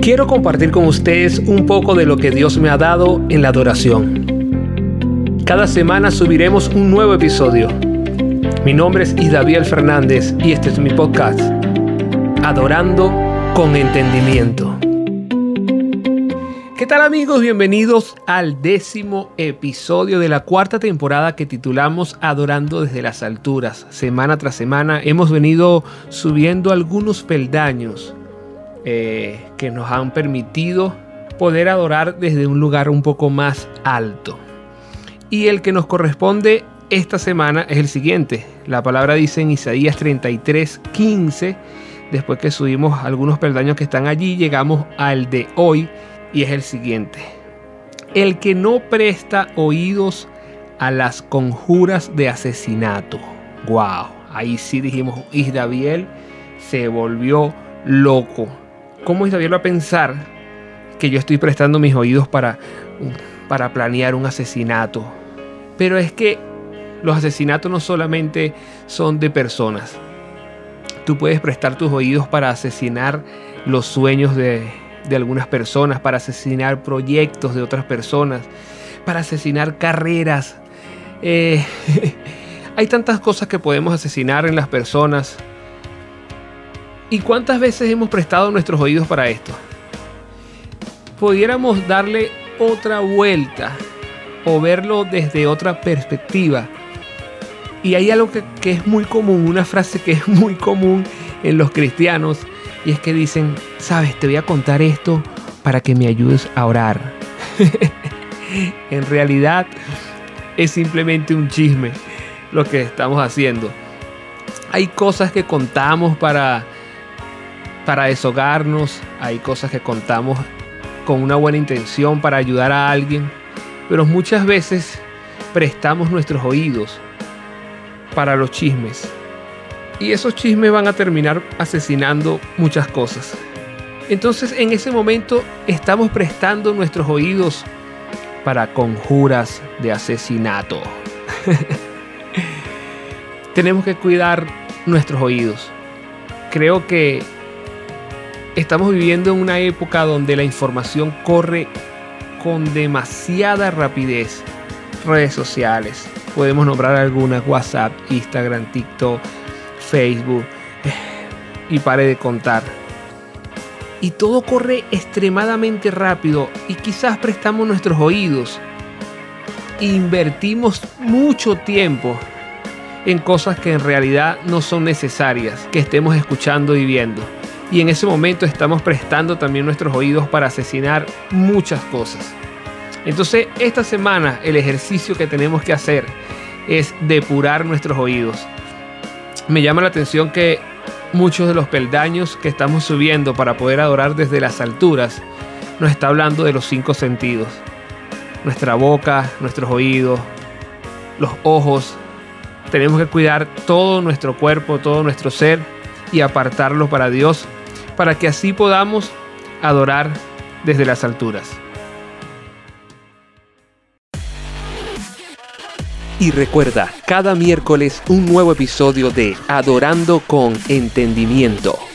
quiero compartir con ustedes un poco de lo que Dios me ha dado en la adoración. Cada semana subiremos un nuevo episodio. Mi nombre es Isdaviel Fernández y este es mi podcast, Adorando con Entendimiento. ¿Qué tal amigos? Bienvenidos al décimo episodio de la cuarta temporada que titulamos Adorando desde las alturas. Semana tras semana hemos venido subiendo algunos peldaños eh, que nos han permitido poder adorar desde un lugar un poco más alto. Y el que nos corresponde esta semana es el siguiente. La palabra dice en Isaías 33, 15. Después que subimos algunos peldaños que están allí, llegamos al de hoy y es el siguiente. El que no presta oídos a las conjuras de asesinato. Wow, ahí sí dijimos, Isdaviel se volvió loco. ¿Cómo Isabel va a pensar que yo estoy prestando mis oídos para, para planear un asesinato? Pero es que los asesinatos no solamente son de personas. Tú puedes prestar tus oídos para asesinar los sueños de, de algunas personas, para asesinar proyectos de otras personas, para asesinar carreras. Eh, hay tantas cosas que podemos asesinar en las personas ¿Y cuántas veces hemos prestado nuestros oídos para esto? Pudiéramos darle otra vuelta o verlo desde otra perspectiva. Y hay algo que, es muy común, una frase que es muy común en los cristianos, y es que dicen, sabes, te voy a contar esto para que me ayudes a orar. en realidad es simplemente un chisme lo que estamos haciendo. Hay cosas que contamos para para deshogarnos, hay cosas que contamos con una buena intención para ayudar a alguien, pero muchas veces prestamos nuestros oídos para los chismes. Y esos chismes van a terminar asesinando muchas cosas. Entonces en ese momento estamos prestando nuestros oídos para conjuras de asesinato. Tenemos que cuidar nuestros oídos. Creo que Estamos viviendo en una época donde la información corre con demasiada rapidez. Redes sociales, podemos nombrar algunas, WhatsApp, Instagram, TikTok, Facebook, y pare de contar. Y todo corre extremadamente rápido y quizás prestamos nuestros oídos. Invertimos mucho tiempo en cosas que en realidad no son necesarias que estemos escuchando y viendo y en ese momento estamos prestando también nuestros oídos para asesinar muchas cosas. Entonces esta semana el ejercicio que tenemos que hacer es depurar nuestros oídos. Me llama la atención que muchos de los peldaños que estamos subiendo para poder adorar desde las alturas nos está hablando de los cinco sentidos. Nuestra boca, nuestros oídos, los ojos. Tenemos que cuidar todo nuestro cuerpo, todo nuestro ser y apartarlo para Dios para que así podamos adorar desde las alturas. Y recuerda, cada miércoles un nuevo episodio de Adorando con Entendimiento.